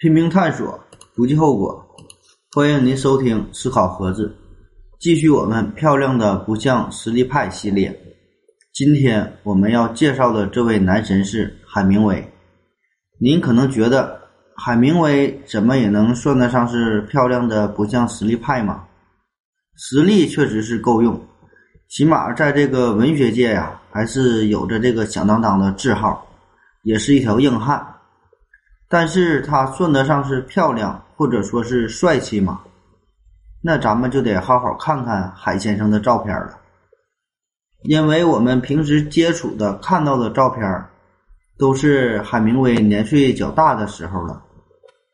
拼命探索，不计后果。欢迎您收听《思考盒子》，继续我们漂亮的不像实力派系列。今天我们要介绍的这位男神是海明威。您可能觉得海明威怎么也能算得上是漂亮的不像实力派吗？实力确实是够用，起码在这个文学界呀，还是有着这个响当当的字号，也是一条硬汉。但是他算得上是漂亮，或者说是帅气吗？那咱们就得好好看看海先生的照片了，因为我们平时接触的、看到的照片，都是海明威年岁较大的时候了。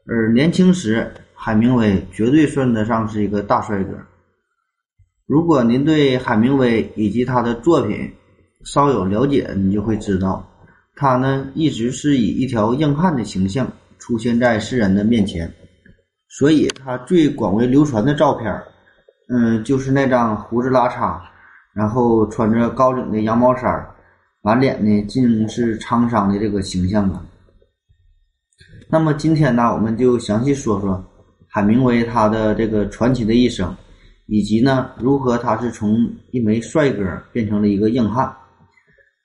而年轻时，海明威绝对算得上是一个大帅哥。如果您对海明威以及他的作品稍有了解，你就会知道。他呢，一直是以一条硬汉的形象出现在世人的面前，所以他最广为流传的照片嗯，就是那张胡子拉碴，然后穿着高领的羊毛衫满脸呢尽是沧桑的这个形象啊。那么今天呢，我们就详细说说海明威他的这个传奇的一生，以及呢，如何他是从一枚帅哥变成了一个硬汉。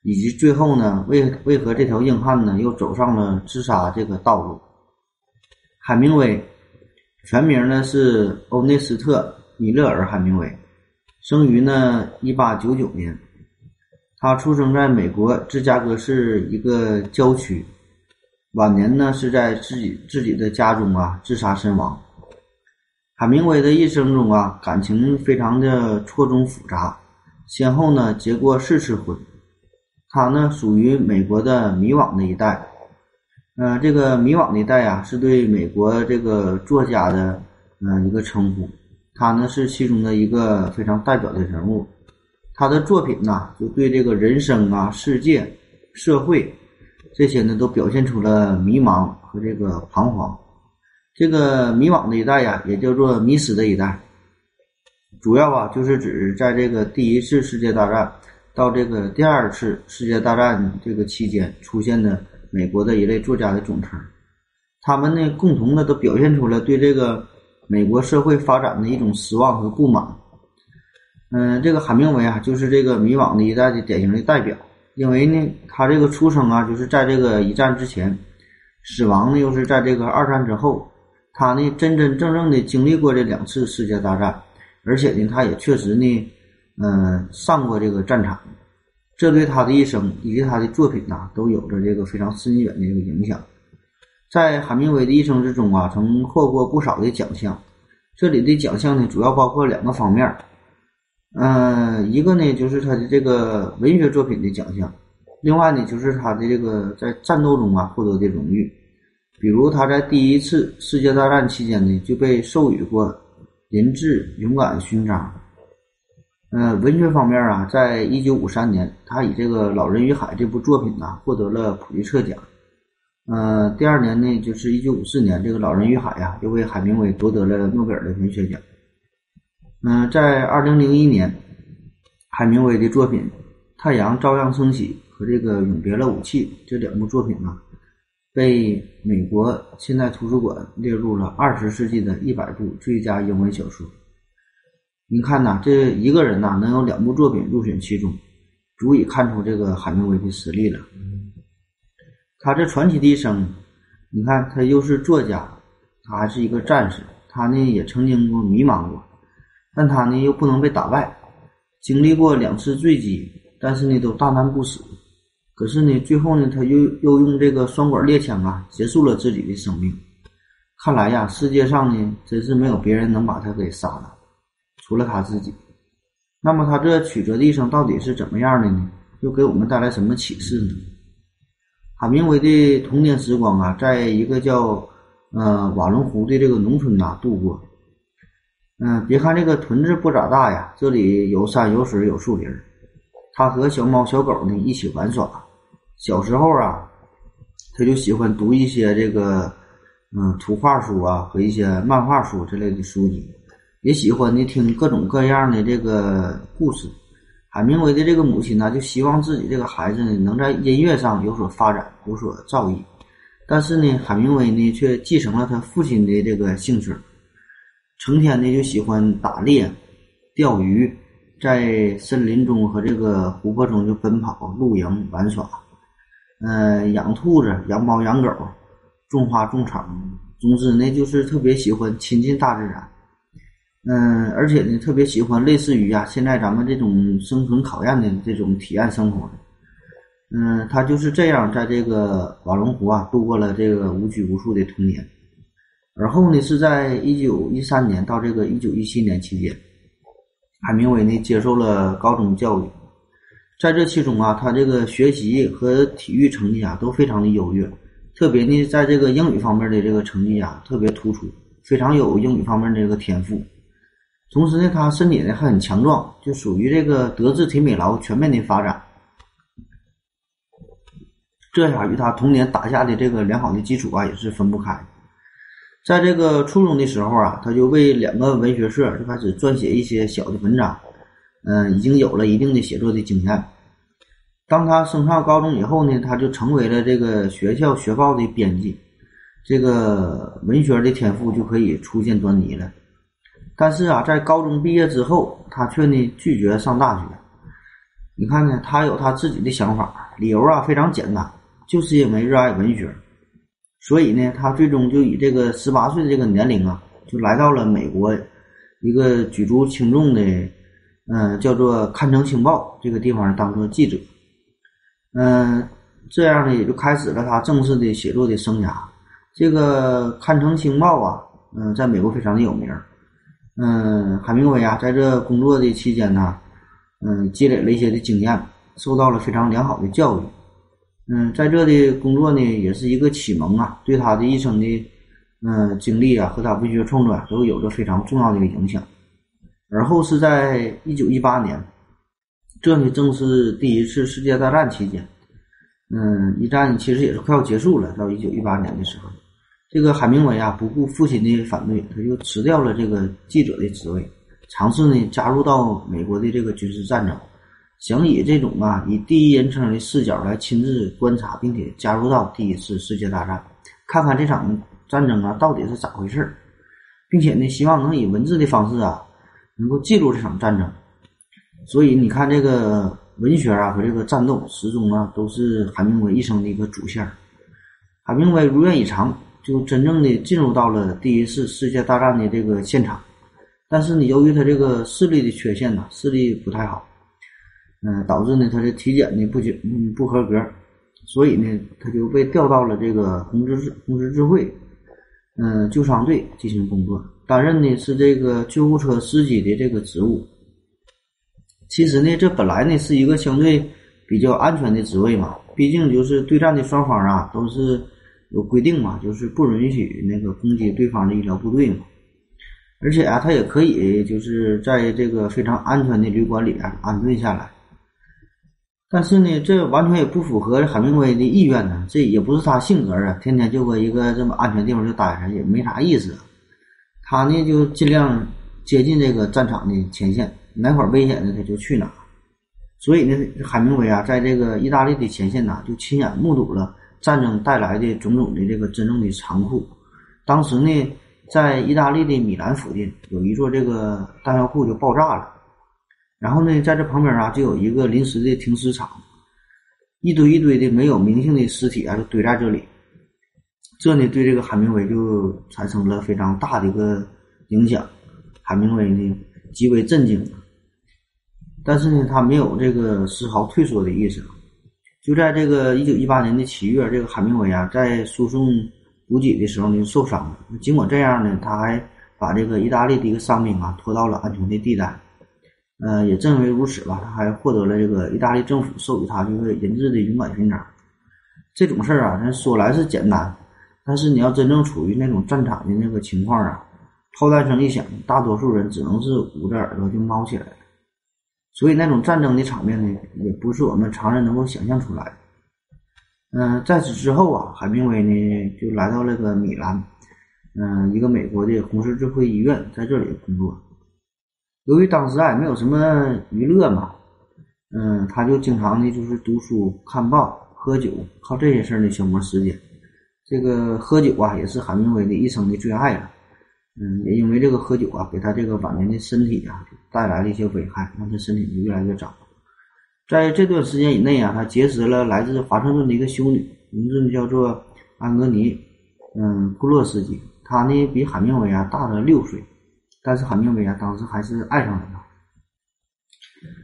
以及最后呢，为为何这条硬汉呢又走上了自杀这个道路？海明威全名呢是欧内斯特·米勒尔·海明威，生于呢一八九九年，他出生在美国芝加哥市一个郊区，晚年呢是在自己自己的家中啊自杀身亡。海明威的一生中啊，感情非常的错综复杂，先后呢结过四次婚。他呢属于美国的迷惘的一代，嗯，这个迷惘的一代啊，是对美国这个作家的嗯一个称呼。他呢是其中的一个非常代表的人物。他的作品呢，就对这个人生啊、世界、社会这些呢，都表现出了迷茫和这个彷徨。这个迷惘的一代呀，也叫做迷失的一代，主要啊就是指在这个第一次世界大战。到这个第二次世界大战这个期间出现的美国的一类作家的总称，他们呢共同的都表现出了对这个美国社会发展的一种失望和不满。嗯，这个海明威啊，就是这个迷惘的一代的典型的代表。因为呢，他这个出生啊，就是在这个一战之前，死亡呢又是在这个二战之后，他呢真真正正的经历过这两次世界大战，而且呢，他也确实呢。嗯，上过这个战场，这对他的一生以及他的作品呐，都有着这个非常深远的这个影响。在海明威的一生之中啊，曾获过不少的奖项。这里的奖项呢，主要包括两个方面。嗯，一个呢就是他的这个文学作品的奖项，另外呢就是他的这个在战斗中啊获得的荣誉。比如他在第一次世界大战期间呢，就被授予过人质勇敢勋章。嗯，文学方面啊，在一九五三年，他以这个《老人与海》这部作品呢，获得了普利策奖。嗯，第二年呢，就是一九五四年，这个《老人与海》呀，又为海明威夺得了诺贝尔的文学奖。嗯，在二零零一年，海明威的作品《太阳照样升起》和这个《永别了，武器》这两部作品呢，被美国现代图书馆列入了二十世纪的一百部最佳英文小说。您看呐，这一个人呐，能有两部作品入选其中，足以看出这个海明威的实力了。他这传奇的一生，你看他又是作家，他还是一个战士，他呢也曾经过迷茫过，但他呢又不能被打败，经历过两次坠机，但是呢都大难不死。可是呢，最后呢，他又又用这个双管猎枪啊，结束了自己的生命。看来呀，世界上呢，真是没有别人能把他给杀了。除了他自己，那么他这曲折的一生到底是怎么样的呢？又给我们带来什么启示呢？海明威的童年时光啊，在一个叫呃瓦伦湖的这个农村呐度过。嗯，别看这个屯子不咋大呀，这里有山有水有树林他和小猫小狗呢一起玩耍。小时候啊，他就喜欢读一些这个嗯图画书啊和一些漫画书之类的书籍。也喜欢的听各种各样的这个故事。海明威的这个母亲呢，就希望自己这个孩子呢能在音乐上有所发展，有所造诣。但是呢，海明威呢却继承了他父亲的这个兴趣，成天呢就喜欢打猎、钓鱼，在森林中和这个湖泊中就奔跑、露营、玩耍，嗯，养兔子、养猫、养狗，种花种草，总之呢就是特别喜欢亲近大自然，嗯，而且呢特别喜欢类似于啊现在咱们这种生存考验的这种体验生活。嗯，他就是这样在这个瓦龙湖啊度过了这个无拘无束的童年。而后呢，是在一九一三年到这个一九一七年期间，海明威呢接受了高中教育。在这其中啊，他这个学习和体育成绩啊都非常的优越，特别呢在这个英语方面的这个成绩啊特别突出，非常有英语方面这个天赋。同时呢，他身体呢还很强壮，就属于这个德智体美劳全面的发展。这下与他童年打下的这个良好的基础啊，也是分不开。在这个初中的时候啊，他就为两个文学社就开始撰写一些小的文章，嗯，已经有了一定的写作的经验。当他升上高中以后呢，他就成为了这个学校学报的编辑，这个文学的天赋就可以出现端倪了。但是啊，在高中毕业之后，他却呢拒绝上大学。你看呢，他有他自己的想法，理由啊非常简单。就是因为热爱文学，所以呢，他最终就以这个十八岁的这个年龄啊，就来到了美国一个举足轻重的，嗯，叫做《堪城情报》这个地方当做记者。嗯，这样呢，也就开始了他正式的写作的生涯。这个《堪城情报》啊，嗯，在美国非常的有名。嗯，海明威啊，在这工作的期间呢，嗯，积累了一些的经验，受到了非常良好的教育。嗯，在这的工作呢，也是一个启蒙啊，对他的一生的嗯经历啊和他文学创作都有着非常重要的一个影响。而后是在一九一八年，这呢正是第一次世界大战期间，嗯，一战其实也是快要结束了。到一九一八年的时候，这个海明威啊不顾父亲的反对，他就辞掉了这个记者的职位，尝试呢加入到美国的这个军事战争。想以这种啊，以第一人称的视角来亲自观察，并且加入到第一次世界大战，看看这场战争啊到底是咋回事儿，并且呢，希望能以文字的方式啊，能够记录这场战争。所以你看，这个文学啊和这个战斗始终啊都是海明威一生的一个主线。海明威如愿以偿，就真正的进入到了第一次世界大战的这个现场。但是呢，由于他这个视力的缺陷呢，视力不太好。嗯，导致呢他的体检呢不及嗯不合格，所以呢他就被调到了这个红十字红十字会，嗯救伤队进行工作，担任的是这个救护车司机的这个职务。其实呢这本来呢是一个相对比较安全的职位嘛，毕竟就是对战的双方啊都是有规定嘛，就是不允许那个攻击对方的医疗部队嘛。而且啊他也可以就是在这个非常安全的旅馆里边安顿下来。但是呢，这完全也不符合海明威的意愿呢。这也不是他性格啊，天天就搁一个这么安全地方就待着，也没啥意思。他呢就尽量接近这个战场的前线，哪块危险呢他就去哪。所以呢，海明威啊，在这个意大利的前线呢，就亲眼目睹了战争带来的种种的这个真正的残酷。当时呢，在意大利的米兰附近有一座这个弹药库就爆炸了。然后呢，在这旁边啊，就有一个临时的停尸场，一堆一堆的没有名姓的尸体啊，就堆在这里。这呢，对这个海明威就产生了非常大的一个影响。海明威呢，极为震惊，但是呢，他没有这个丝毫退缩的意思。就在这个一九一八年的七月，这个海明威啊，在输送补给的时候呢，受伤了。尽管这样呢，他还把这个意大利的一个伤兵啊，拖到了安全的地带。呃，也正因为如此吧，他还获得了这个意大利政府授予他这个银质的勇敢勋章。这种事儿啊，咱说来是简单，但是你要真正处于那种战场的那个情况啊，炮弹声一响，大多数人只能是捂着耳朵就猫起来了。所以那种战争的场面呢，也不是我们常人能够想象出来。嗯，在此之后啊，海明威呢就来到了个米兰，嗯，一个美国的红十字会医院，在这里工作。由于当时啊没有什么娱乐嘛，嗯，他就经常的就是读书、看报、喝酒，靠这些事儿呢消磨时间。这个喝酒啊，也是海明威的一生的最爱了。嗯，也因为这个喝酒啊，给他这个晚年的身体啊带来了一些危害，让他身体就越来越糟。在这段时间以内啊，他结识了来自华盛顿的一个修女，名字叫做安格尼，嗯，布洛斯基。她呢比海明威啊大了六岁，但是海明威啊当时还是爱上了她。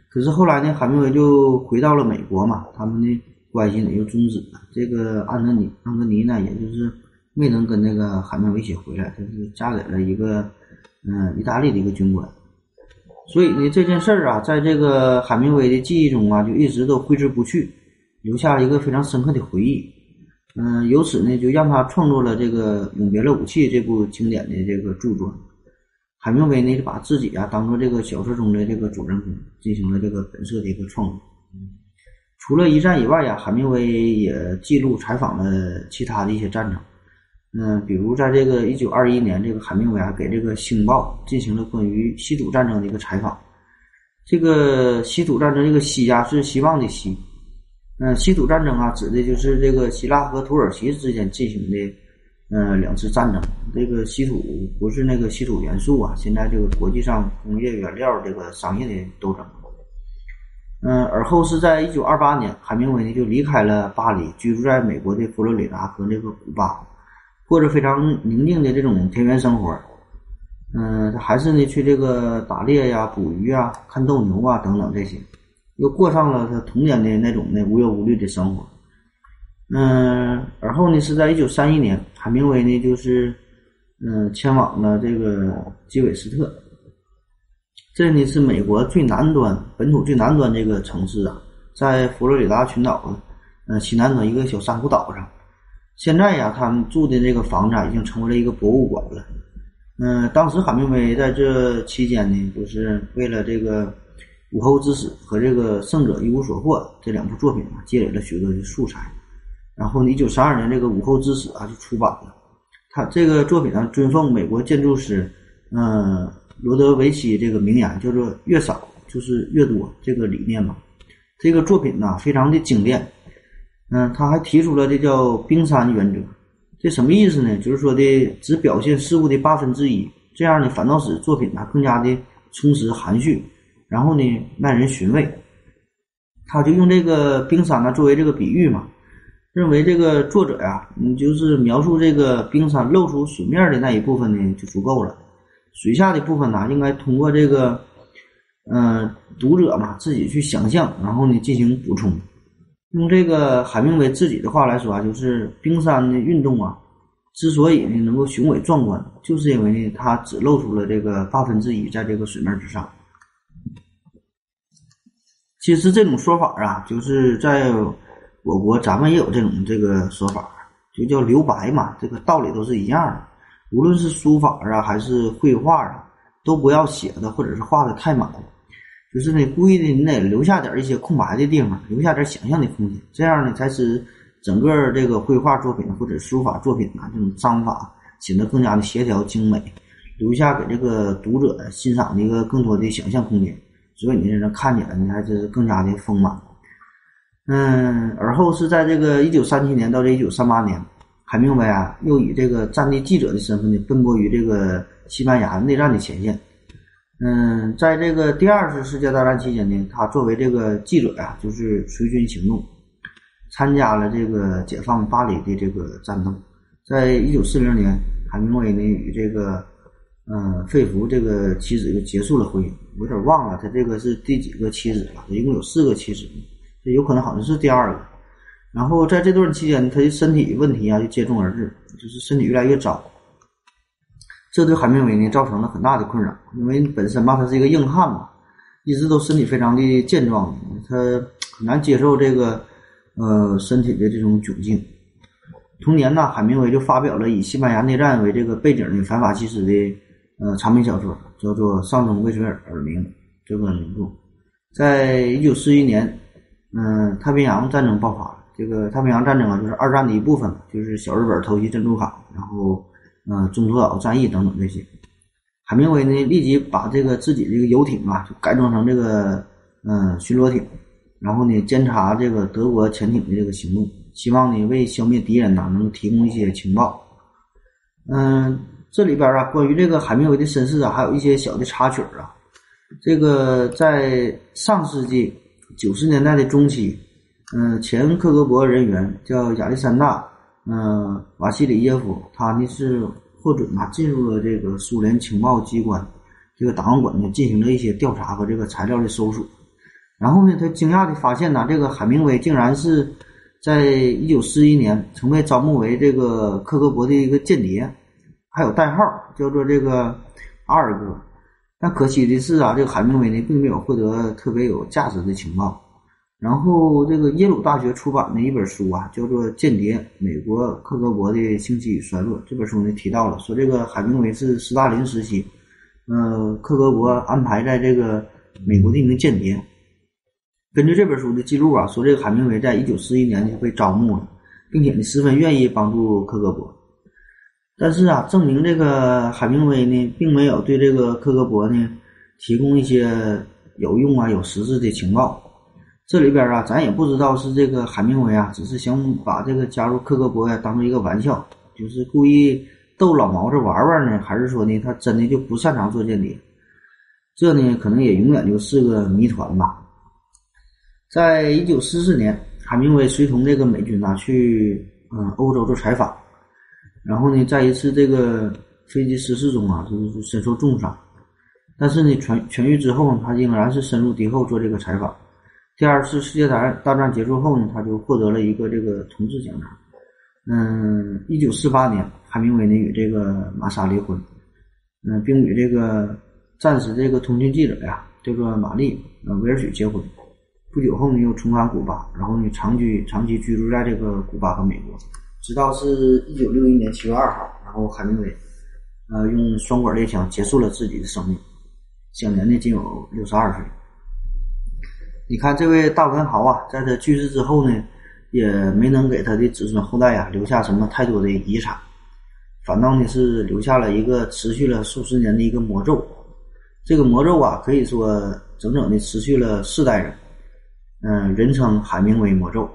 可是后来呢，海明威就回到了美国嘛，他们的关系呢又终止了。这个安德尼安格尼呢，也就是没能跟那个海明威一起回来，就是嫁给了一个嗯意大利的一个军官。所以呢，这件事儿啊，在这个海明威的记忆中啊，就一直都挥之不去，留下了一个非常深刻的回忆。嗯，由此呢，就让他创作了这个《永别了，武器》这部经典的这个著作。海明威呢，就把自己啊当做这个小说中的这个主人公，进行了这个本色的一个创作。除了一战以外呀，海明威也记录采访了其他的一些战场。嗯，比如在这个一九二一年，这个海明威啊给这个《星报》进行了关于西土战争的一个采访。这个西土战争，这个“西”呀是希望的“西”。嗯，西土战争啊，指的就是这个希腊和土耳其之间进行的嗯两次战争。这个稀土不是那个稀土元素啊，现在这个国际上工业原料这个商业的斗争。嗯，而后是在一九二八年，海明威呢就离开了巴黎，居住在美国的佛罗里达和那个古巴。过着非常宁静的这种田园生活，嗯，他还是呢去这个打猎呀、捕鱼啊、看斗牛啊等等这些，又过上了他童年的那种的无忧无虑的生活。嗯，而后呢是在一九三一年，海明威呢就是嗯迁往了这个基韦斯特，这呢是美国最南端本土最南端这个城市啊，在佛罗里达群岛的嗯西南端一个小珊瑚岛上。现在呀，他们住的这个房子已经成为了一个博物馆了。嗯，当时海明威在这期间呢，就是为了这个《午后之死》和这个《胜者一无所获》这两部作品啊，积累了许多的素材。然后，一九三二年这个《午后之死》啊就出版了。他这个作品呢，尊奉美国建筑师嗯罗德维奇这个名言，叫做“越少就是越多”这个理念嘛。这个作品呢，非常的精炼。嗯，他还提出了这叫冰山原则，这什么意思呢？就是说的只表现事物的八分之一，这样呢反倒使作品呢更加的充实含蓄，然后呢耐人寻味。他就用这个冰山呢作为这个比喻嘛，认为这个作者呀，你就是描述这个冰山露出水面的那一部分呢就足够了，水下的部分呢应该通过这个嗯读者嘛自己去想象，然后呢进行补充。用这个海明威自己的话来说啊，就是冰山的运动啊，之所以呢能够雄伟壮观，就是因为呢它只露出了这个八分之一在这个水面之上。其实这种说法啊，就是在我国咱们也有这种这个说法，就叫留白嘛，这个道理都是一样的。无论是书法啊，还是绘画啊，都不要写的或者是画的太满。就是呢，故意的，你得留下点一些空白的地方，留下点想象的空间，这样呢，才使整个这个绘画作品或者书法作品啊，这种章法显得更加的协调精美，留下给这个读者欣赏的一个更多的想象空间。所以你这人看起来呢，还是更加的丰满。嗯，而后是在这个一九三七年到这一九三八年，海明威啊，又以这个战地记者的身份呢，奔波于这个西班牙内战的前线。嗯，在这个第二次世界大战期间呢，他作为这个记者呀，就是随军行动，参加了这个解放巴黎的这个战斗。在一九四零年，海明威呢与这个嗯费弗这个妻子就结束了婚姻。我有点忘了他这个是第几个妻子了，他一共有四个妻子，这有可能好像是第二个。然后在这段期间，他的身体问题啊就接踵而至，就是身体越来越糟。这对海明威呢造成了很大的困扰，因为本身吧他是一个硬汉嘛，一直都身体非常的健壮，他很难接受这个呃身体的这种窘境。同年呢，海明威就发表了以西班牙内战为这个背景的反法西斯的呃长篇小说，叫做《上中未遂耳鸣》这个名著。在一九四一年，嗯，太平洋战争爆发了。这个太平洋战争啊，就是二战的一部分就是小日本偷袭珍珠港，然后。呃，中途岛战役等等这些，海明威呢立即把这个自己这个游艇啊，就改装成这个嗯巡逻艇，然后呢监察这个德国潜艇的这个行动，希望呢为消灭敌人呐能提供一些情报。嗯，这里边啊关于这个海明威的身世啊，还有一些小的插曲啊。这个在上世纪九十年代的中期，嗯，前克格勃人员叫亚历山大，嗯，瓦西里耶夫，他呢是获准啊进入了这个苏联情报机关这个档案馆呢，进行了一些调查和这个材料的搜索。然后呢，他惊讶的发现呢，这个海明威竟然是在一九四一年曾被招募为这个克格勃的一个间谍，还有代号叫做这个阿尔哥。但可惜的是啊，这个海明威呢，并没有获得特别有价值的情报。然后，这个耶鲁大学出版的一本书啊，叫做《间谍：美国克格勃的兴起与衰落》。这本书呢提到了说，这个海明威是斯大林时期，呃，克格勃安排在这个美国的一名间谍。根据这本书的记录啊，说这个海明威在一九四一年就被招募了，并且呢十分愿意帮助克格勃。但是啊，证明这个海明威呢，并没有对这个克格勃呢提供一些有用啊、有实质的情报。这里边啊，咱也不知道是这个海明威啊，只是想把这个加入克格勃呀当做一个玩笑，就是故意逗老毛子玩玩呢，还是说呢他真的就不擅长做间谍？这呢，可能也永远就是个谜团吧。在一九四四年，海明威随同这个美军呐去嗯欧洲做采访，然后呢，在一次这个飞机失事中啊，就是身受重伤，但是呢痊痊愈之后，他仍然是深入敌后做这个采访。第二次世界大战大战结束后呢，他就获得了一个这个同志奖章。嗯，一九四八年，海明威呢与这个玛莎离婚，嗯，并与这个战时这个通讯记者呀叫做玛丽呃威尔许结婚。不久后呢，又重返古巴，然后呢，长居长期居住在这个古巴和美国，直到是一九六一年七月二号，然后海明威，呃，用双管猎枪结束了自己的生命，享年呢仅有六十二岁。你看这位大文豪啊，在他去世之后呢，也没能给他的子孙后代呀留下什么太多的遗产，反倒呢是留下了一个持续了数十年的一个魔咒。这个魔咒啊，可以说整整的持续了四代人。嗯，人称海明威魔咒。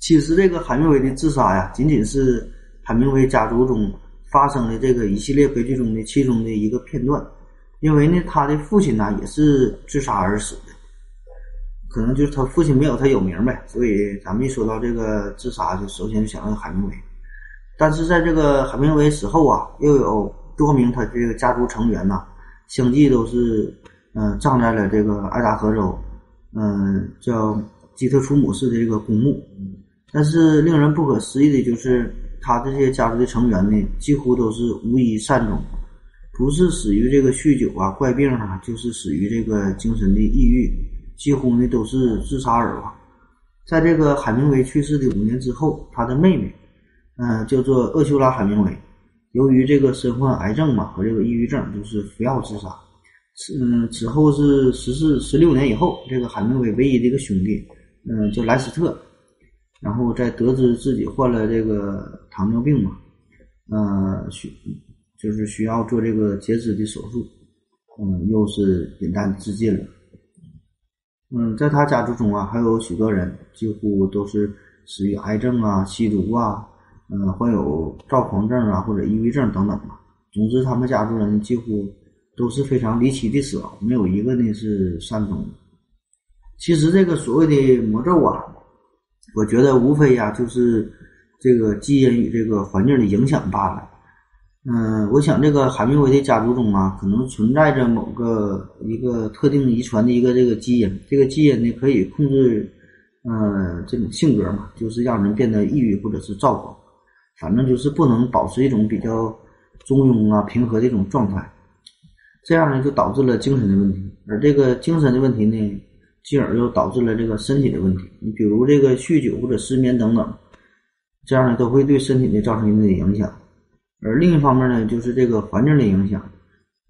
其实这个海明威的自杀呀，仅仅是海明威家族中发生的这个一系列悲剧中的其中的一个片段。因为呢，他的父亲呢也是自杀而死的，可能就是他父亲没有他有名呗。所以咱们一说到这个自杀，就首先想到海明威。但是在这个海明威死后啊，又有多名他这个家族成员呐，相继都是。嗯，葬在了这个爱达荷州，嗯，叫基特楚姆市的这个公墓。但是令人不可思议的就是，他这些家族的成员呢，几乎都是无一善终，不是死于这个酗酒啊、怪病啊，就是死于这个精神的抑郁，几乎呢都是自杀而亡。在这个海明威去世的五年之后，他的妹妹，嗯，叫做厄修拉·海明威，由于这个身患癌症嘛和这个抑郁症，就是服药自杀。嗯，此后是十四十六年以后，这个海明威唯一的一个兄弟，嗯，叫莱斯特，然后在得知自己患了这个糖尿病嘛，呃，就是需要做这个截肢的手术，嗯，又是饮弹自尽了。嗯，在他家族中啊，还有许多人几乎都是死于癌症啊、吸毒啊，嗯，患有躁狂症啊或者抑郁症等等吧。总之，他们家族人几乎。都是非常离奇的死亡，没有一个呢是善终。其实这个所谓的魔咒啊，我觉得无非呀就是这个基因与这个环境的影响罢了。嗯，我想这个海明威的家族中啊，可能存在着某个一个特定遗传的一个这个基因，这个基因呢可以控制，嗯，这种性格嘛，就是让人变得抑郁或者是躁狂，反正就是不能保持一种比较中庸啊平和的一种状态。这样呢，就导致了精神的问题，而这个精神的问题呢，进而又导致了这个身体的问题。你比如这个酗酒或者失眠等等，这样呢都会对身体呢造成一定的影响。而另一方面呢，就是这个环境的影响。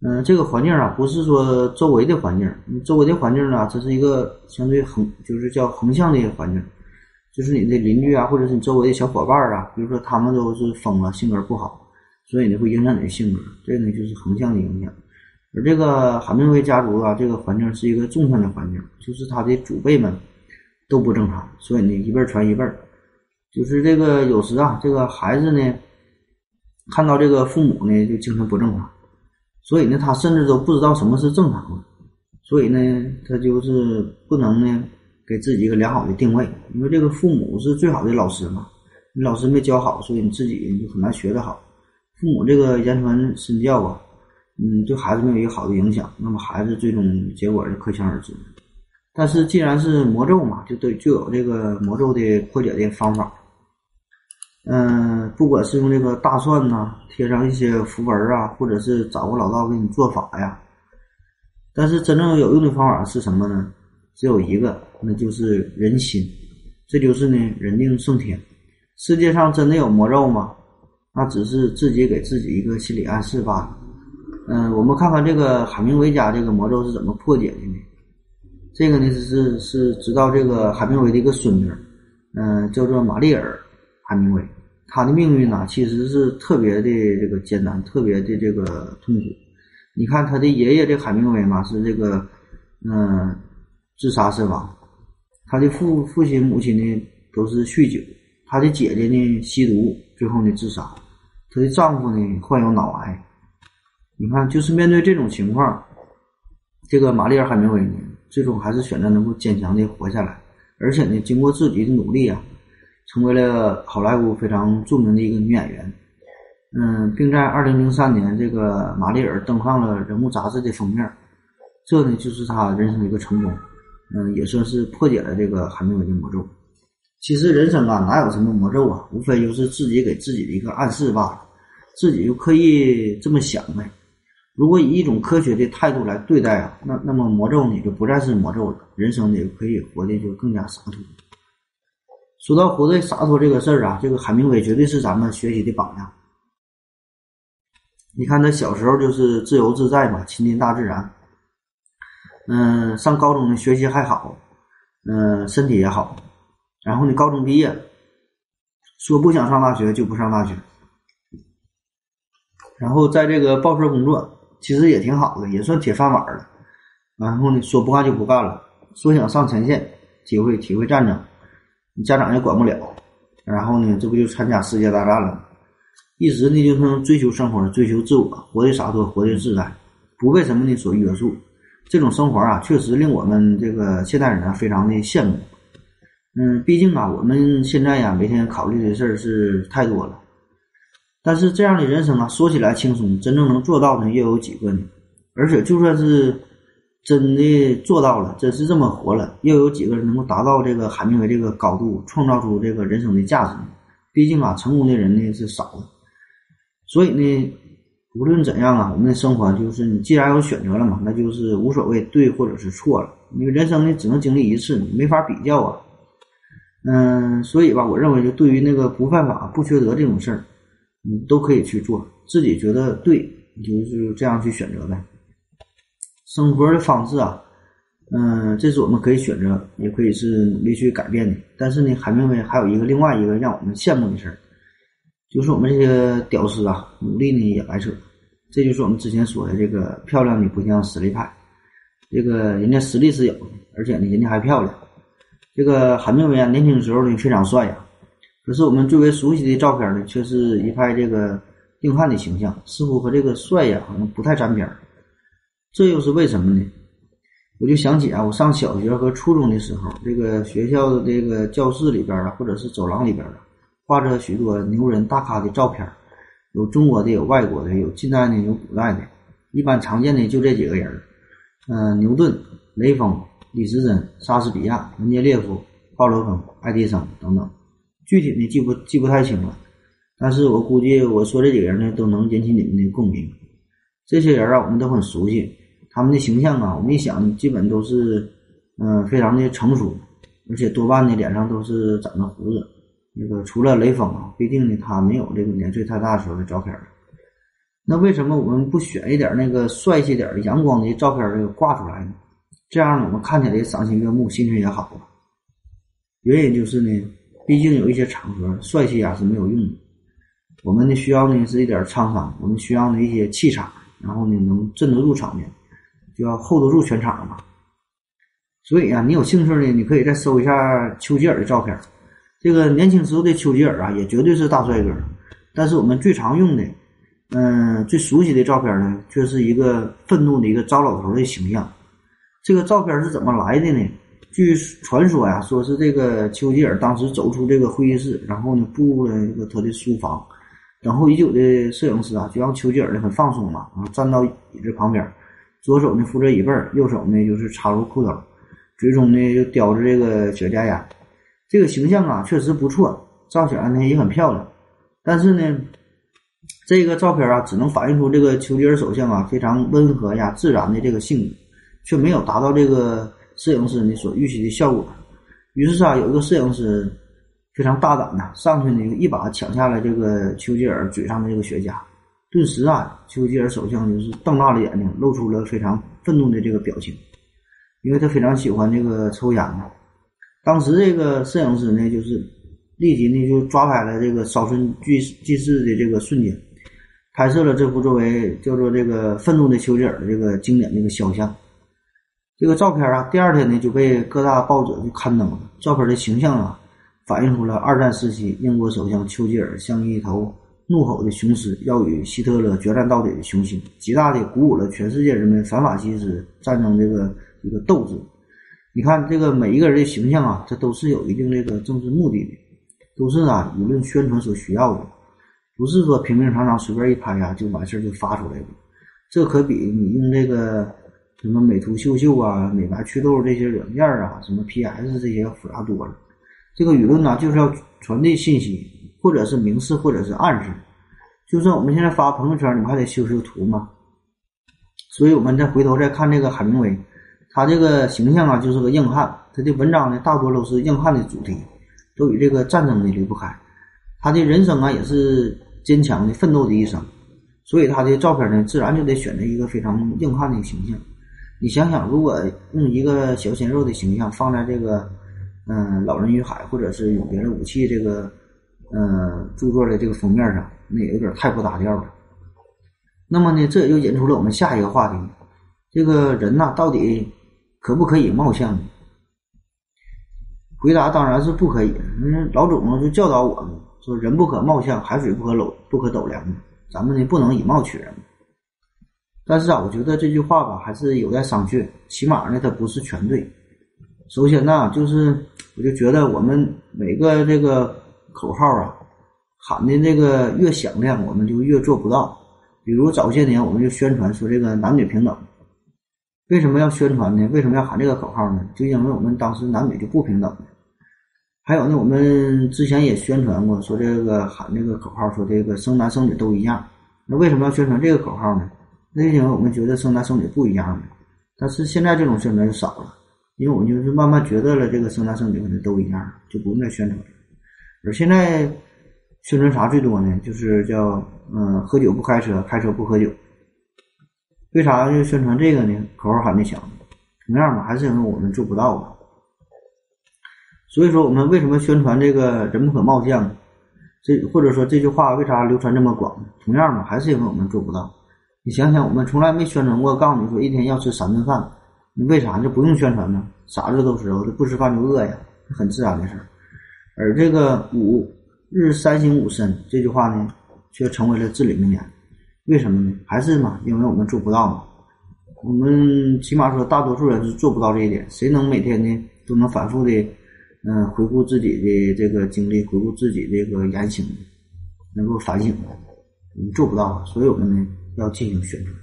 嗯，这个环境啊，不是说周围的环境，周围的环境呢，这是一个相对横，就是叫横向的一个环境，就是你的邻居啊，或者是你周围的小伙伴啊，比如说他们都是疯了，性格不好，所以呢会影响你的性格。这个呢就是横向的影响。而这个海明威家族啊，这个环境是一个纵向的环境，就是他的祖辈们都不正常，所以呢一辈儿传一辈儿。就是这个有时啊，这个孩子呢看到这个父母呢就精神不正常，所以呢他甚至都不知道什么是正常的，所以呢他就是不能呢给自己一个良好的定位，因为这个父母是最好的老师嘛，你老师没教好，所以你自己就很难学得好。父母这个言传身教啊。嗯，对孩子没有一个好的影响，那么孩子最终结果是可想而知。但是既然是魔咒嘛，就对就有这个魔咒的破解的方法。嗯，不管是用这个大蒜呐，贴上一些符文啊，或者是找个老道给你做法呀。但是真正有用的方法是什么呢？只有一个，那就是人心。这就是呢，人定胜天。世界上真的有魔咒吗？那只是自己给自己一个心理暗示罢了。嗯，我们看看这个海明威家这个魔咒是怎么破解的呢？这个呢是是是知道这个海明威的一个孙女，嗯，叫做玛丽尔·海明威。他的命运呢其实是特别的这个艰难，特别的这个痛苦。你看他的爷爷这海明威嘛是这个嗯自杀身亡，他的父父亲母亲呢都是酗酒，他的姐姐呢吸毒，最后呢自杀，她的丈夫呢患有脑癌。你看，就是面对这种情况，这个玛丽尔·海明威呢，最终还是选择能够坚强的活下来，而且呢，经过自己的努力啊，成为了好莱坞非常著名的一个女演员。嗯，并在二零零三年，这个玛丽尔登上了《人物》杂志的封面，这呢，就是她人生的一个成功。嗯，也算是破解了这个海明威的魔咒。其实人生啊，哪有什么魔咒啊？无非就是自己给自己的一个暗示罢了，自己就刻意这么想呗。如果以一种科学的态度来对待啊，那那么魔咒呢就不再是魔咒了，人生呢可以活得就更加洒脱。说到活得洒脱这个事儿啊，这个海明威绝对是咱们学习的榜样。你看他小时候就是自由自在嘛，亲近大自然。嗯，上高中呢学习还好，嗯，身体也好。然后呢，高中毕业，说不想上大学就不上大学。然后在这个报社工作。其实也挺好的，也算铁饭碗了。然后呢，说不干就不干了，说想上前线体会体会战争，你家长也管不了。然后呢，这不就参加世界大战了？一直呢就是追求生活，追求自我，活得洒脱，活得自在，不被什么呢所约束。这种生活啊，确实令我们这个现代人啊非常的羡慕。嗯，毕竟啊，我们现在呀每天考虑的事儿是太多了。但是这样的人生啊，说起来轻松，真正能做到的又有几个呢？而且就算是真的做到了，真是这么活了，又有几个人能够达到这个海明威这个高度，创造出这个人生的价值呢？毕竟啊，成功的人呢是少的。所以呢，无论怎样啊，我们的生活就是你既然有选择了嘛，那就是无所谓对或者是错了。因为人生呢只能经历一次，你没法比较啊。嗯，所以吧，我认为就对于那个不犯法、不缺德这种事儿。你都可以去做，自己觉得对，你就是这样去选择呗。生活的方式啊，嗯，这是我们可以选择，也可以是努力去改变的。但是呢，海明威还有一个另外一个让我们羡慕的事儿，就是我们这些屌丝啊，努力呢也白扯。这就是我们之前说的这个漂亮的不像实力派，这个人家实力是有的，而且呢，人家还漂亮。这个海明威啊，年轻时候呢非常帅呀。可是我们最为熟悉的照片呢，却是一派这个硬汉的形象，似乎和这个帅呀好像不太沾边儿。这又是为什么呢？我就想起啊，我上小学和初中的时候，这个学校的这个教室里边啊，或者是走廊里边啊，挂着许多牛人大咖的照片，有中国的，有外国的，有近代的，有古代的。一般常见的就这几个人嗯，牛顿、雷锋、李时珍、莎士比亚、门捷列夫、鲍罗夫、爱迪生等等。具体的记不记不太清了，但是我估计我说这几个人呢都能引起你们的共鸣。这些人啊，我们都很熟悉，他们的形象啊，我们一想，基本都是嗯非常的成熟，而且多半呢脸上都是长着胡子。那个除了雷锋啊，毕竟呢他没有这个年岁太大的时候的照片那为什么我们不选一点那个帅气点、阳光的照片这个挂出来呢？这样我们看起来赏心悦目，心情也好啊。原因就是呢。毕竟有一些场合，帅气呀是没有用的。我们呢需要呢是一点沧桑，我们需要呢一些气场，然后呢能镇得住场面，就要 hold 得住全场了嘛。所以啊，你有兴趣呢，你可以再搜一下丘吉尔的照片。这个年轻时候的丘吉尔啊，也绝对是大帅哥。但是我们最常用的，嗯，最熟悉的照片呢，却是一个愤怒的一个糟老头的形象。这个照片是怎么来的呢？据传说呀，说是这个丘吉尔当时走出这个会议室，然后呢步入了这个他的书房，等候已久的摄影师啊，就让丘吉尔呢很放松嘛，然后站到椅子旁边，左手呢扶着椅背，右手呢就是插入裤兜，嘴中呢就叼着这个雪茄烟。这个形象啊确实不错，照起来呢也很漂亮。但是呢，这个照片啊只能反映出这个丘吉尔首相啊非常温和呀、自然的这个性格，却没有达到这个。摄影师呢所预期的效果，于是啊，有一个摄影师非常大胆的上去呢，一把抢下了这个丘吉尔嘴上的这个雪茄。顿时啊，丘吉尔首相就是瞪大了眼睛，露出了非常愤怒的这个表情，因为他非常喜欢这个抽烟嘛。当时这个摄影师呢，就是立即呢就抓拍了这个烧身祭祭祀的这个瞬间，拍摄了这幅作为叫做这个愤怒的丘吉尔的这个经典这个肖像。这个照片啊，第二天呢就被各大报纸就刊登了。照片的形象啊，反映出了二战时期英国首相丘吉尔像一头怒吼的雄狮，要与希特勒决战到底的雄心，极大的鼓舞了全世界人民反法西斯战争这个一个斗志。你看，这个每一个人的形象啊，这都是有一定这个政治目的的，都是啊舆论宣传所需要的，不是说平平常常随便一拍呀就完事儿就发出来的。这可比你用这个。什么美图秀秀啊、美白祛痘这些软件啊，什么 PS 这些要复杂多了。这个舆论呢，就是要传递信息，或者是明示，或者是暗示。就算我们现在发朋友圈，你们还得修修图嘛。所以我们再回头再看这个海明威，他这个形象啊，就是个硬汉。他的文章呢，大多都是硬汉的主题，都与这个战争呢离不开。他的人生啊，也是坚强的奋斗的一生。所以他的照片呢，自然就得选择一个非常硬汉的形象。你想想，如果用一个小鲜肉的形象放在这个，嗯，《老人与海》或者是《永别了武器》这个，嗯，著作的这个封面上，那也有点太不搭调了。那么呢，这也就引出了我们下一个话题：这个人呐，到底可不可以貌相？回答当然是不可以。嗯，老祖宗就教导我们说：“人不可貌相，海水不可斗不可斗量。”咱们呢，不能以貌取人。但是啊，我觉得这句话吧，还是有待商榷。起码呢，它不是全对。首先呢，就是我就觉得我们每个这个口号啊，喊的这个越响亮，我们就越做不到。比如早些年，我们就宣传说这个男女平等。为什么要宣传呢？为什么要喊这个口号呢？就因为我们当时男女就不平等。还有呢，我们之前也宣传过，说这个喊这个口号，说这个生男生女都一样。那为什么要宣传这个口号呢？那因为我们觉得生男生女不一样的，但是现在这种宣传就少了，因为我们就是慢慢觉得了这个生男生女可能都一样，就不用再宣传了。而现在宣传啥最多呢？就是叫嗯，喝酒不开车，开车不喝酒。为啥就宣传这个呢？口号喊的响，同样嘛，还是因为我们做不到啊。所以说，我们为什么宣传这个人不可貌相？这或者说这句话为啥流传这么广？同样嘛，还是因为我们做不到。你想想，我们从来没宣传过，告诉你说一天要吃三顿饭，你为啥就不用宣传呢？啥子都吃，我不吃饭就饿呀，很自然的事儿。而这个“五日三省吾身”这句话呢，却成为了至理名言。为什么呢？还是嘛，因为我们做不到嘛。我们起码说，大多数人是做不到这一点。谁能每天呢都能反复的嗯回顾自己的这个经历，回顾自己这个言行，能够反省的？你做不到，所以我们呢。要进行宣传。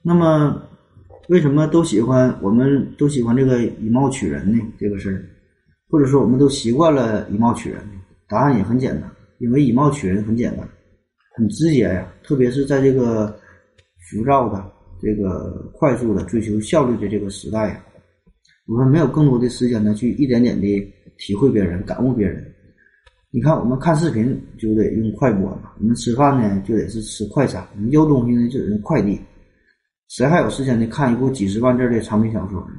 那么，为什么都喜欢？我们都喜欢这个以貌取人呢？这个事儿，或者说我们都习惯了以貌取人？答案也很简单，因为以貌取人很简单，很直接呀。特别是在这个浮躁的、这个快速的追求效率的这个时代呀，我们没有更多的时间呢，去一点点的体会别人、感悟别人。你看，我们看视频就得用快播嘛，我们吃饭呢就得是吃快餐，我们要东西呢就得用快递。谁还有时间呢看一部几十万字的长篇小说呢？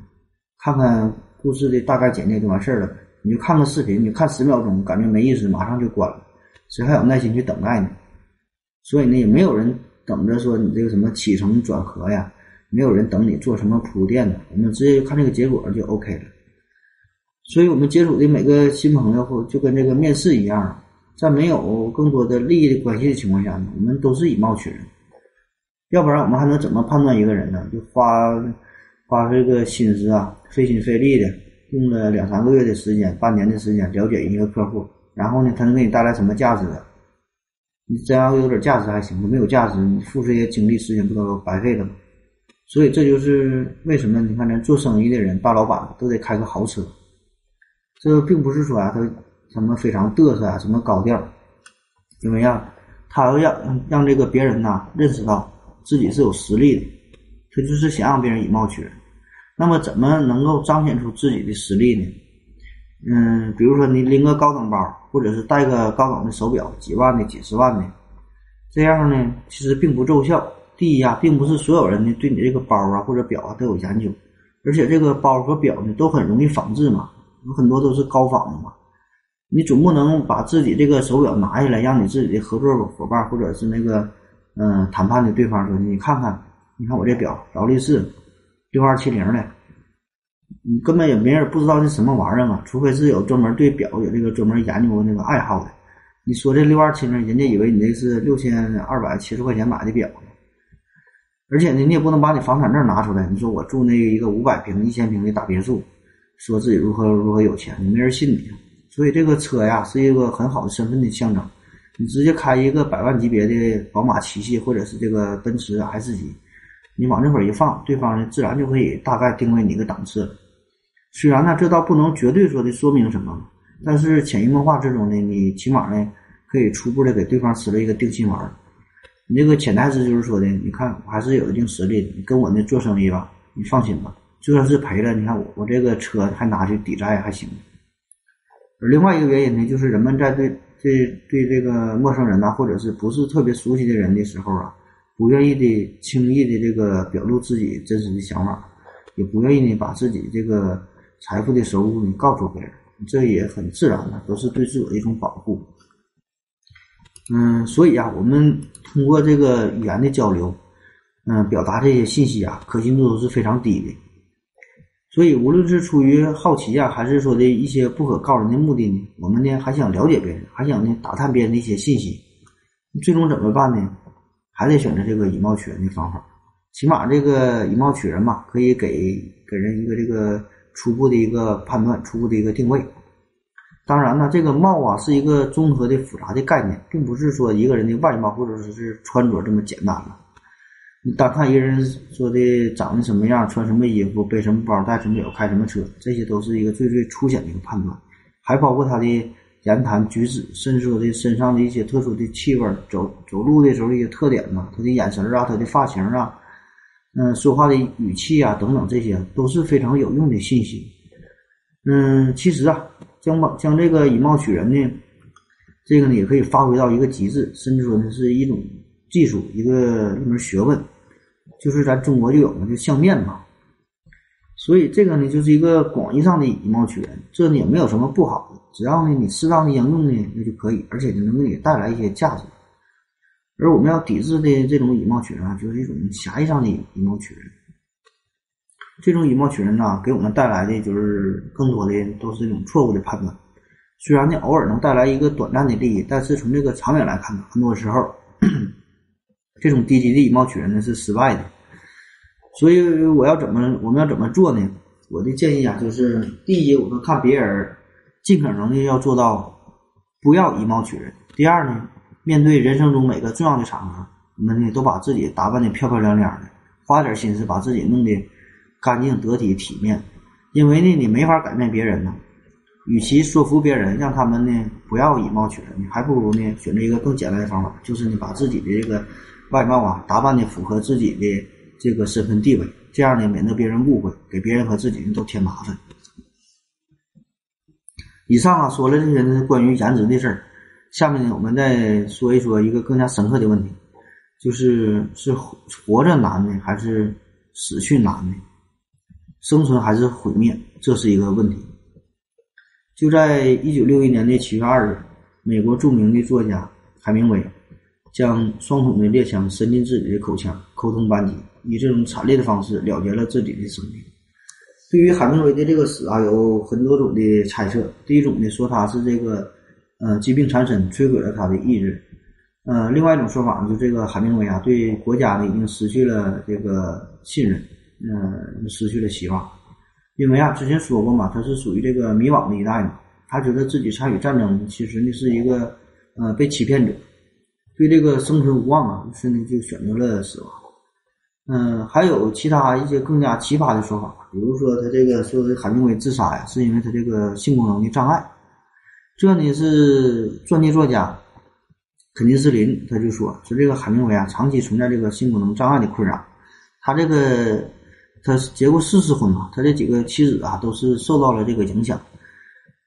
看看故事的大概简介就完事儿了。你就看个视频，你看十秒钟，感觉没意思，马上就关了。谁还有耐心去等待呢？所以呢，也没有人等着说你这个什么起承转合呀，没有人等你做什么铺垫的，我们直接看这个结果就 OK 了。所以，我们接触的每个新朋友，就跟这个面试一样，在没有更多的利益的关系的情况下呢，我们都是以貌取人。要不然，我们还能怎么判断一个人呢？就花花这个心思啊，费心费力的，用了两三个月的时间、半年的时间了解一个客户，然后呢，他能给你带来什么价值？你只要有点价值还行，没有价值，你付出一些精力时间不都白费了吗？所以，这就是为什么你看，咱做生意的人、大老板都得开个豪车。这并不是说啊，他什么非常嘚瑟啊，什么高调，因为啊，他要让让这个别人呐认识到自己是有实力的，他就是想让别人以貌取人。那么，怎么能够彰显出自己的实力呢？嗯，比如说你拎个高档包，或者是戴个高档的手表，几万的、几十万的，这样呢，其实并不奏效。第一啊，并不是所有人呢对你这个包啊或者表啊都有研究，而且这个包和表呢都很容易仿制嘛。有很多都是高仿的嘛，你总不能把自己这个手表拿下来，让你自己的合作伙伴或者是那个嗯谈判的对方说，你看看，你看我这表劳力士六二七零的，你根本也没人不知道是什么玩意儿啊，除非是有专门对表有这个专门研究那个爱好的。你说这六二七零，人家以为你那是六千二百七十块钱买的表呢，而且呢，你也不能把你房产证拿出来，你说我住那一个五百平、一千平的大别墅。说自己如何如何有钱，你没人信你。所以这个车呀是一个很好的身份的象征。你直接开一个百万级别的宝马七系或者是这个奔驰 S 级，你往这会儿一放，对方呢自然就可以大概定位你一个档次。虽然呢这倒不能绝对说的说明什么，但是潜移默化之中呢，你起码呢可以初步的给对方吃了一个定心丸。你这个潜台词就是说的，你看我还是有一定实力的，你跟我呢做生意吧，你放心吧。就算是赔了，你看我我这个车还拿去抵债还行。而另外一个原因呢，就是人们在对对对这个陌生人呐，或者是不是特别熟悉的人的时候啊，不愿意的轻易的这个表露自己真实的想法，也不愿意呢把自己这个财富的收入呢告诉别人，这也很自然的，都是对自我的一种保护。嗯，所以啊，我们通过这个语言的交流，嗯，表达这些信息啊，可信度都是非常低的。所以，无论是出于好奇呀，还是说的一些不可告人的目的呢，我们呢还想了解别人，还想呢打探别人的一些信息，最终怎么办呢？还得选择这个以貌取人的方法。起码这个以貌取人嘛，可以给给人一个这个初步的一个判断，初步的一个定位。当然呢，这个貌啊是一个综合的复杂的概念，并不是说一个人的外貌或者说是穿着这么简单了。你单看一个人说的长得什么样，穿什么衣服，背什么包，戴什么表，开什么车，这些都是一个最最粗浅的一个判断，还包括他的言谈举止，甚至说的身上的一些特殊的气味，走走路的时候一些特点呐，他的眼神啊，他的发型啊，嗯，说话的语气啊，等等，这些都是非常有用的信息。嗯，其实啊，将把将这个以貌取人呢，这个呢也可以发挥到一个极致，甚至说呢是一种技术，一个一门学问。就是咱中国就有嘛，就相面嘛，所以这个呢，就是一个广义上的以貌取人，这呢也没有什么不好的，只要呢你适当的应用呢，那就可以，而且呢能给你带来一些价值。而我们要抵制的这种以貌取人啊，就是一种狭义上的以貌取人。这种以貌取人呢，给我们带来的就是更多的都是一种错误的判断。虽然呢偶尔能带来一个短暂的利益，但是从这个长远来看呢，很多时候。这种低级的以貌取人呢是失败的，所以我要怎么我们要怎么做呢？我的建议啊，就是第一，我们看别人，尽可能的要做到不要以貌取人。第二呢，面对人生中每个重要的场合，我们呢都把自己打扮的漂漂亮亮的，花点心思把自己弄得干净得体体面。因为呢，你没法改变别人呢，与其说服别人让他们呢不要以貌取人，你还不如呢选择一个更简单的方法，就是你把自己的这个。外貌啊，打扮的符合自己的这个身份地位，这样呢，免得别人误会，给别人和自己都添麻烦。以上啊，说了这些呢关于颜值的事儿，下面呢，我们再说一说一个更加深刻的问题，就是是活着难呢，还是死去难呢？生存还是毁灭，这是一个问题。就在一九六一年的七月二日，美国著名的作家海明威。将双筒的猎枪伸进自己的口腔，沟通班级，以这种惨烈的方式了结了自己的生命。对于海明威的这个死啊，有很多种的猜测。第一种呢，说他是这个呃疾病缠身，摧毁了他的意志。呃，另外一种说法呢，就这个海明威啊，对国家呢已经失去了这个信任，呃，失去了希望。因为啊，之前说过嘛，他是属于这个迷惘的一代嘛，他觉得自己参与战争其实呢是一个呃被欺骗者，对这个生存无望啊，于是呢就选择了死亡。嗯，还有其他一些更加奇葩的说法，比如说他这个说海明威自杀呀，是因为他这个性功能的障碍。这呢是传记作家肯尼斯林他就说，说这个海明威啊，长期存在这个性功能障碍的困扰。他这个他结过四次婚嘛，他这几个妻子啊都是受到了这个影响。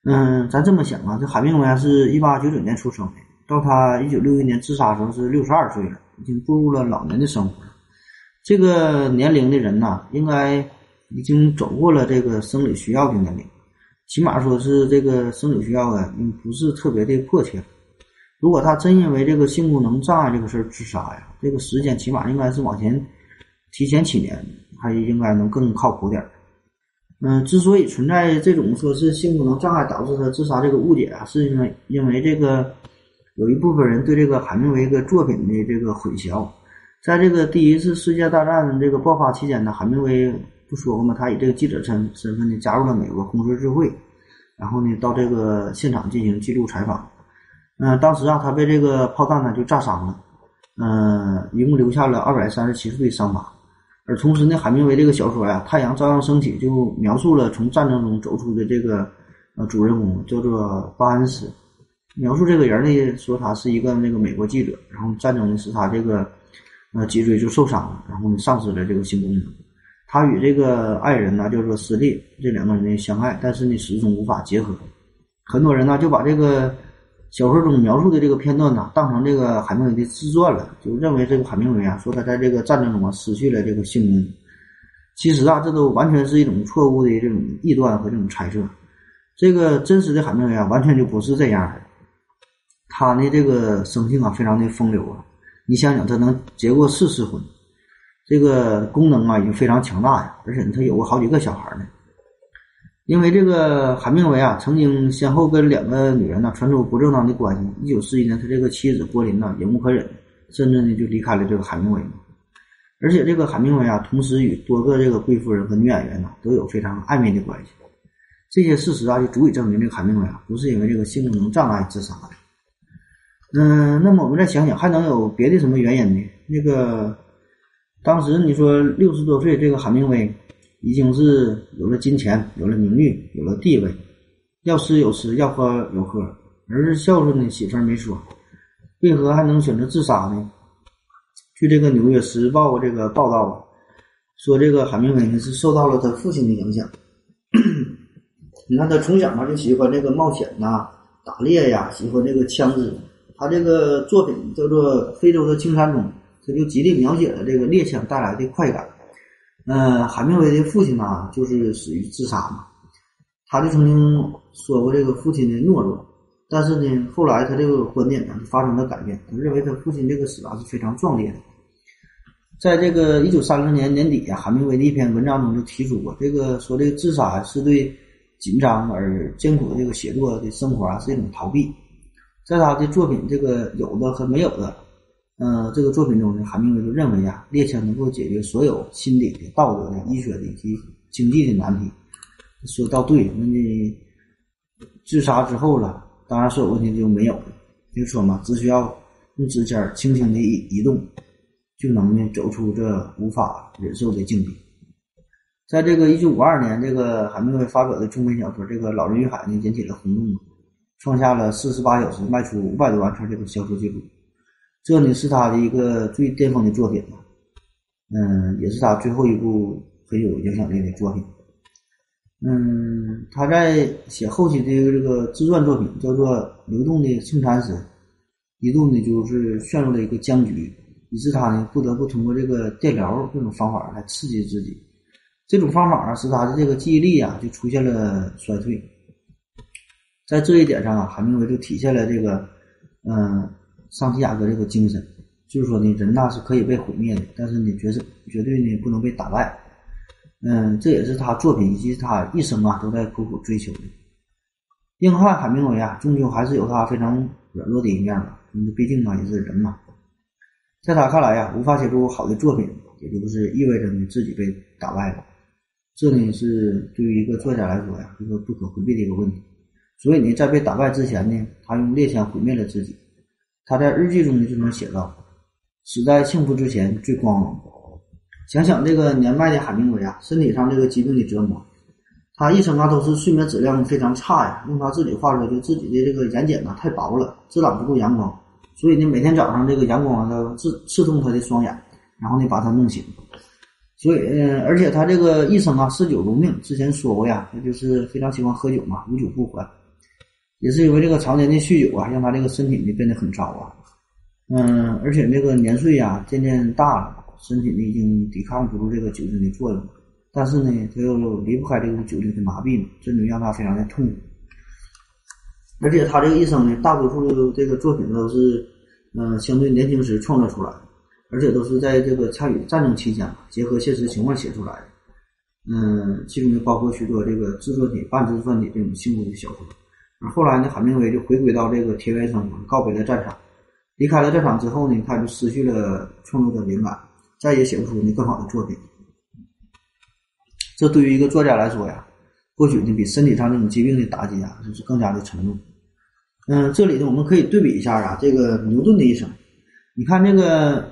嗯，咱这么想啊，这海明威啊是一八九九年出生的，到他一九六一年自杀的时候是六十二岁了，已经步入了老年的生活。这个年龄的人呐，应该已经走过了这个生理需要的年龄，起码说是这个生理需要啊，不是特别的迫切。如果他真因为这个性功能障碍这个事儿自杀呀，这个时间起码应该是往前提前几年，还应该能更靠谱点儿。嗯，之所以存在这种说是性功能障碍导致他自杀这个误解啊，是因为因为这个有一部分人对这个海明威个作品的这个混淆。在这个第一次世界大战这个爆发期间呢，海明威不说过吗？他以这个记者身身份呢，加入了美国红十字会，然后呢，到这个现场进行记录采访。嗯，当时啊，他被这个炮弹呢就炸伤了，嗯，一共留下了二百三十七处的伤疤。而同时呢，海明威这个小说呀，《太阳照样升起》就描述了从战争中走出的这个呃主人公，叫做巴恩斯。描述这个人呢，说他是一个那个美国记者，然后战争呢是他这个。那脊椎就受伤了，然后呢，丧失了这个性功能。他与这个爱人呢，就是说斯利这两个人呢相爱，但是呢，始终无法结合。很多人呢就把这个小说中描述的这个片段呢当成这个海明威的自传了，就认为这个海明威啊说他在这个战争中啊失去了这个性功能。其实啊，这都完全是一种错误的这种臆断和这种猜测。这个真实的海明威啊，完全就不是这样的。他呢，这个生性啊，非常的风流啊。你想想，他能结过四次婚，这个功能啊已经非常强大呀，而且他有过好几个小孩呢。因为这个海明威啊，曾经先后跟两个女人呢传出不正当的关系。一九四一年，他这个妻子柏林呢忍无可忍，甚至呢就离开了这个海明威。而且这个海明威啊，同时与多个这个贵妇人和女演员呢都有非常暧昧的关系。这些事实啊，就足以证明这个海明威啊不是因为这个性功能障碍自杀的。嗯，那么我们再想想，还能有别的什么原因呢？那个当时你说六十多岁，这个海明威已经是有了金钱，有了名誉，有了地位，要吃有吃，要喝有喝，儿子孝顺呢，媳妇儿没说，为何还能选择自杀呢？据这个《纽约时报》这个报道说，这个海明威呢是受到了他父亲的影响。你看他从小嘛就喜欢这个冒险呐，打猎呀，喜欢这个枪支。他这个作品叫做《非洲的青山中》，他就极力描写了这个猎枪带来的快感。嗯，海明威的父亲呢，就是死于自杀嘛。他就曾经说过这个父亲的懦弱，但是呢，后来他这个观点呢发生了改变，他认为他父亲这个死啊是非常壮烈的。在这个一九三零年年底啊，海明威的一篇文章中就提出过，这个说这个自杀是对紧张而艰苦的这个写作的生活啊是一种逃避。在他的作品这个有的和没有的，嗯，这个作品中呢，韩明威就认为呀，猎枪能够解决所有心理的、道德的、医学的以及经济的难题。说到对，那你自杀之后了，当然所有问题就没有了。就说嘛，只需要用指尖轻轻的移移动，就能呢走出这无法忍受的境地。在这个一九五二年，这个韩明威发表的中文小说《这个老人与海》呢，引起了轰动。创下了四十八小时卖出五百多万册这个销售记录，这呢是他的一个最巅峰的作品了，嗯，也是他最后一部很有影响力的作品。嗯，他在写后期的这个自传作品叫做《流动的衬衫》时，一度呢就是陷入了一个僵局，以致他呢不得不通过这个电疗这种方法来刺激自己。这种方法啊，使他的这个记忆力啊就出现了衰退。在这一点上啊，海明威就体现了这个，嗯，桑提亚哥这个精神，就是说呢，人呐是可以被毁灭的，但是你绝是绝对呢不能被打败。嗯，这也是他作品以及他一生啊都在苦苦追求的。硬汉海明威啊，终究还是有他非常软弱的一面吧，因为毕竟嘛也是人嘛。在他看来呀，无法写出好的作品，也就是意味着你自己被打败了。这呢是对于一个作家来说呀，一个不可回避的一个问题。所以呢，在被打败之前呢，他用猎枪毁灭了自己。他在日记中呢就能写道：“死在幸福之前最光荣。”想想这个年迈的海明威啊，身体上这个疾病的折磨，他一生啊都是睡眠质量非常差呀。用他自己话说，就自己的这个眼睑呐太薄了，遮挡不住阳光，所以呢每天早上这个阳光啊刺刺痛他的双眼，然后呢把他弄醒。所以，嗯，而且他这个一生啊嗜酒如命，之前说过呀，他就是非常喜欢喝酒嘛，无酒不欢。也是因为这个常年的酗酒啊，让他这个身体呢变得很糟啊。嗯，而且这个年岁呀渐渐大了。身体呢已经抵抗不住这个酒精的作用，但是呢，他又离不开这个酒精的麻痹，这就让他非常的痛苦。而且他这个一生呢，大多数这个作品都是，嗯，相对年轻时创作出来的，而且都是在这个参与战争期间结合现实情况写出来的。嗯，其中呢包括许多这个自传体、半自传体这种性质的小说。后来呢，海明威就回归到这个田园生活，告别了战场。离开了战场之后呢，他就失去了创作的灵感。再也写不出那更好的作品。这对于一个作家来说呀，或许呢比身体上这种疾病的打击啊，就是更加的沉重。嗯，这里呢我们可以对比一下啊，这个牛顿的一生。你看这个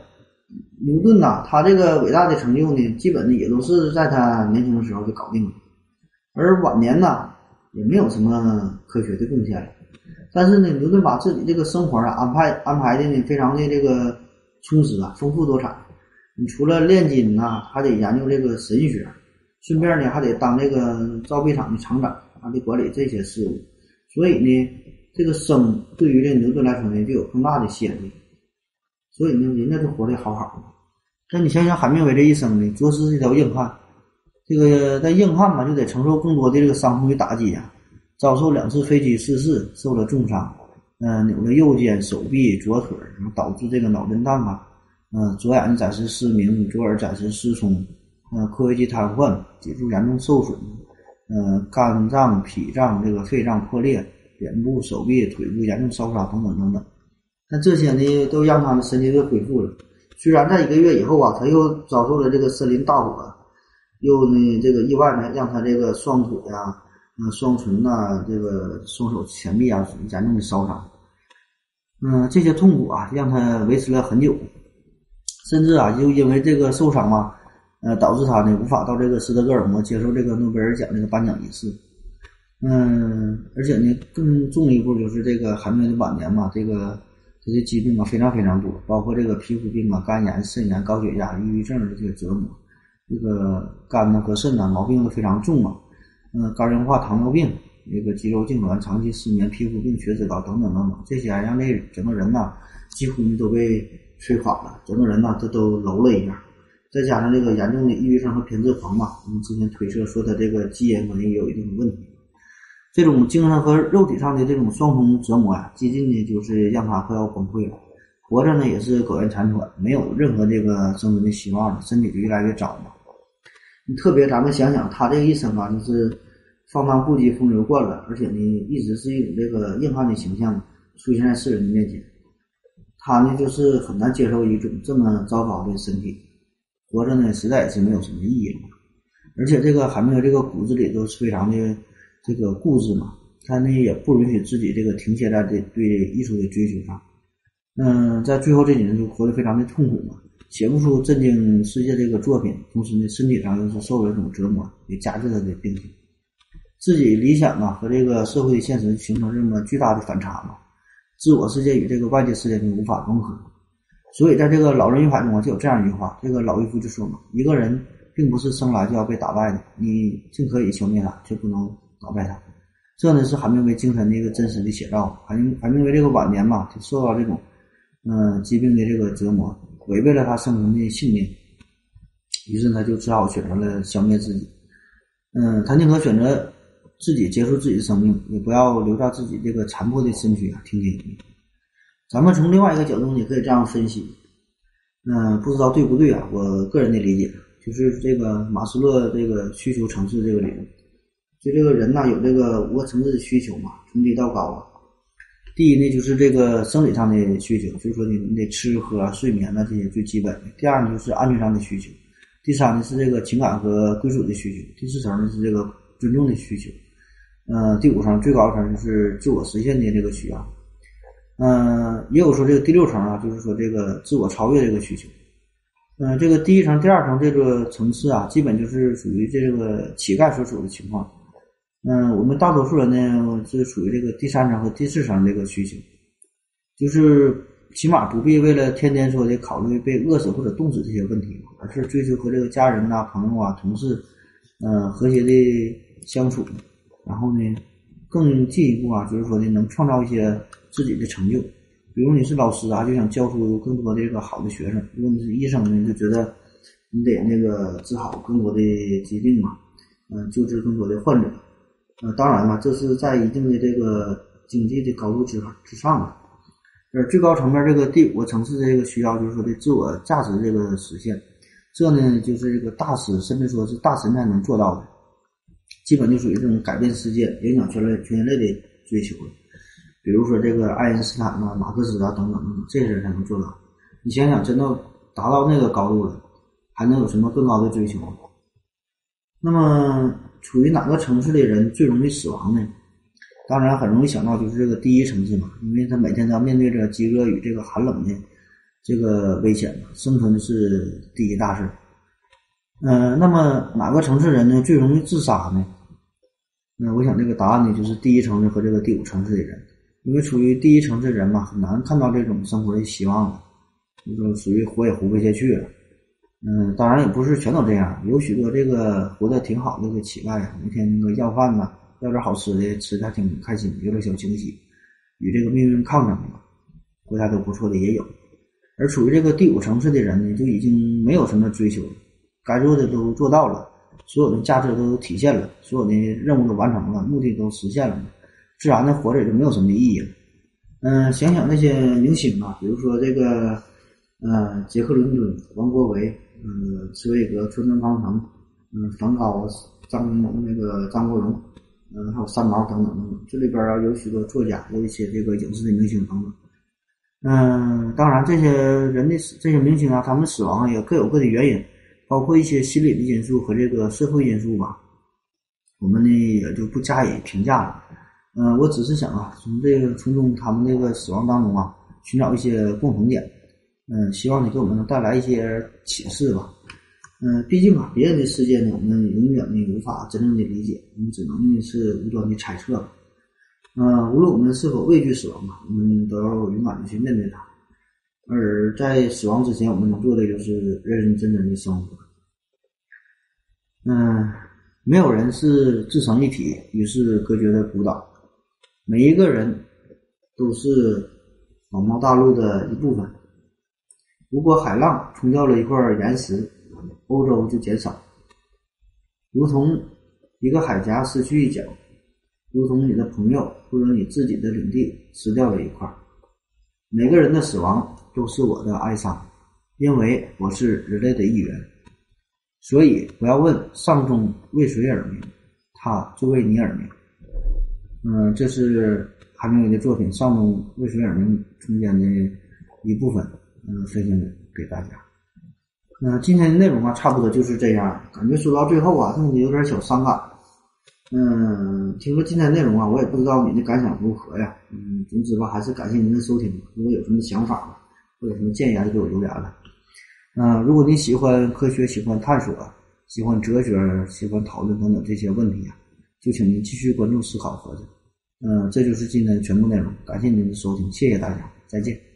牛顿呐，他这个伟大的成就呢，基本呢也都是在他年轻的时候就搞定了，而晚年呢也没有什么科学的贡献。但是呢，牛顿把自己这个生活啊安排安排的呢非常的这个充实啊，丰富多彩。你除了炼金呐，还得研究这个神学，顺便呢还得当这个造币厂的厂长，还得管理这些事务。所以呢，这个生对于这牛顿来说呢，就有更大的吸引力。所以呢，人家就活得好好的。那你想想海明威这一生呢，着实是一条硬汉。这个在硬汉嘛，就得承受更多的这个伤痛与打击呀，遭受两次飞机失事，受了重伤，嗯，扭了右肩、手臂、左腿，然后导致这个脑震荡啊。嗯，左眼暂时失明，左耳暂时失聪，嗯，括约肌瘫痪，脊柱严重受损，嗯，肝脏、脾脏、这个肺脏破裂，脸部、手臂、腿部严重烧伤等等等等。但这些呢，都让他的神经都恢复了。虽然在一个月以后啊，他又遭受了这个森林大火，又呢这个意外呢，让他这个双腿啊、嗯，双唇呐、这个双手前臂啊严重的烧伤。嗯，这些痛苦啊，让他维持了很久。甚至啊，就因为这个受伤嘛，呃，导致他呢无法到这个斯德哥尔摩接受这个诺贝尔奖这个颁奖仪式。嗯，而且呢，更重一步就是这个海明的晚年嘛，这个这些疾病啊非常非常多，包括这个皮肤病啊、肝炎、肾炎、高血压、抑郁症的这个折磨，这个肝呢和肾呢毛病都非常重啊。嗯，肝硬化、糖尿病、那个肌肉痉挛、长期失眠、皮肤病、血脂高等等等等，这些让这整个人呐几乎都被。摧垮了，整个人呢，这都楼了一下。再加上这个严重的抑郁症和偏执狂吧，我们之前推测说他这个基因可能也有一定的问题。这种精神和肉体上的这种双重折磨啊，接近呢就是让他快要崩溃了。活着呢也是苟延残喘，没有任何这个生存的希望了，身体就越来越糟嘛。你特别咱们想想，他这一生啊，就是放荡不羁、风流惯了，而且呢，一直是一种这个硬汉的形象出现在世人的面前。他呢，就是很难接受一种这么糟糕的身体，活着呢，实在也是没有什么意义了。而且这个海明威这个骨子里都是非常的这个固执嘛，他呢也不允许自己这个停歇在这对艺术的追求上。嗯，在最后这几年就活得非常的痛苦嘛，写不出震惊世界这个作品，同时呢，身体上又是受了一种折磨，也加剧他的病情。自己理想啊和这个社会现实形成这么巨大的反差嘛。自我世界与这个外界世界就无法融合，所以在这个《老人与海》中啊，就有这样一句话：这个老渔夫就说嘛，一个人并不是生来就要被打败的，你尽可以消灭他，却不能打败他。这呢是海明威精神的一个真实的写照。海明海明威这个晚年嘛，就受到这种嗯疾病的这个折磨，违背了他生存的信念，于是他就只好选择了消灭自己。嗯，他宁可选择。自己结束自己的生命，也不要留下自己这个残破的身躯啊！听天由命。咱们从另外一个角度也可以这样分析：嗯，不知道对不对啊？我个人的理解就是这个马斯洛这个需求层次这个理论，就这个人呐有这个五个层次的需求嘛，从低到高啊。第一呢就是这个生理上的需求，就是说你你得吃喝睡眠呐这些最基本的。第二呢就是安全上的需求，第三呢是这个情感和归属的需求，第四层呢是这个尊重的需求，嗯，第五层最高层就是自我实现的这个需要。嗯，也有说这个第六层啊，就是说这个自我超越这个需求。嗯，这个第一层、第二层这个层次啊，基本就是属于这个乞丐所处的情况。嗯，我们大多数人呢是属于这个第三层和第四层这个需求，就是起码不必为了天天说的考虑被饿死或者冻死这些问题，而是追求和这个家人呐、朋友啊、同事，嗯，和谐的相处。然后呢，更进一步啊，就是说呢，能创造一些。自己的成就，比如你是老师啊，就想教出更多的这个好的学生；如果你是医生呢，就觉得你得那个治好更多的疾病嘛，嗯，救治更多的患者。呃，当然了，这是在一定的这个经济的高度之之上的。而最高层面这个第五个层次这个需要，就是说的自我价值这个实现，这呢就是这个大师甚至说是大神才能做到的，基本就属于这种改变世界、影响全类全人类的追求了。比如说这个爱因斯坦呐、马克思啊等等等等，这些人才能做到。你想想，真到达到那个高度了，还能有什么更高的追求？那么，处于哪个层次的人最容易死亡呢？当然，很容易想到就是这个第一层次嘛，因为他每天都要面对着饥饿与这个寒冷的这个危险嘛，生存是第一大事。嗯，那么哪个城市人呢最容易自杀呢？那我想这个答案呢就是第一层次和这个第五层次的人。因为处于第一层次的人嘛，很难看到这种生活的希望了，就说属于活也活不下去了。嗯，当然也不是全都这样，有许多这个活得挺好的个乞丐，每天那个要饭呐，要点好吃的，吃的还挺开心，有点小惊喜，与这个命运抗争的，国家都不错的也有。而处于这个第五层次的人呢，就已经没有什么追求，该做的都做到了，所有的价值都体现了，所有的任务都完成了，目的都实现了。自然的活着也就没有什么意义了。嗯，想想那些明星啊，比如说这个，呃，杰克伦敦、王国维、嗯，茨威格、村上康成、嗯，梵高、张那个张国荣，嗯，还有三毛等等等等。这里边啊有许多作家，有一些这个影视的明星等等。嗯，当然这些人的这些明星啊，他们死亡也各有各的原因，包括一些心理的因素和这个社会因素吧。我们呢也就不加以评价了。嗯，我只是想啊，从这个从中他们这个死亡当中啊，寻找一些共同点。嗯，希望你给我们能带来一些启示吧。嗯，毕竟啊，别人的世界呢，我们永远呢无法真正的理解，我们只能呢是无端的猜测。嗯，无论我们是否畏惧死亡啊，我们都要勇敢的去面对它。而在死亡之前，我们能做的就是认认真真的生活。嗯，没有人是自成一体，与世隔绝的孤岛。每一个人都是广袤大陆的一部分。如果海浪冲掉了一块岩石，欧洲就减少，如同一个海峡失去一角，如同你的朋友或者你自己的领地失掉了一块。每个人的死亡都是我的哀伤，因为我是人类的一员。所以不要问丧钟为谁而鸣，他就为你而鸣。嗯，这是韩明伟的作品《上中为谁而鸣》中间的一部分，嗯，分享给大家。那今天的内容啊，差不多就是这样。感觉说到最后啊，弄得有点小伤感。嗯，听说今天内容啊，我也不知道你的感想如何呀。嗯，总之吧，还是感谢您的收听。如果有什么想法或者什么建议，就给我留言了。嗯，如果你喜欢科学、喜欢探索、喜欢哲学、喜欢讨论等等这些问题啊。就请您继续关注思考盒子，嗯，这就是今天的全部内容。感谢您的收听，谢谢大家，再见。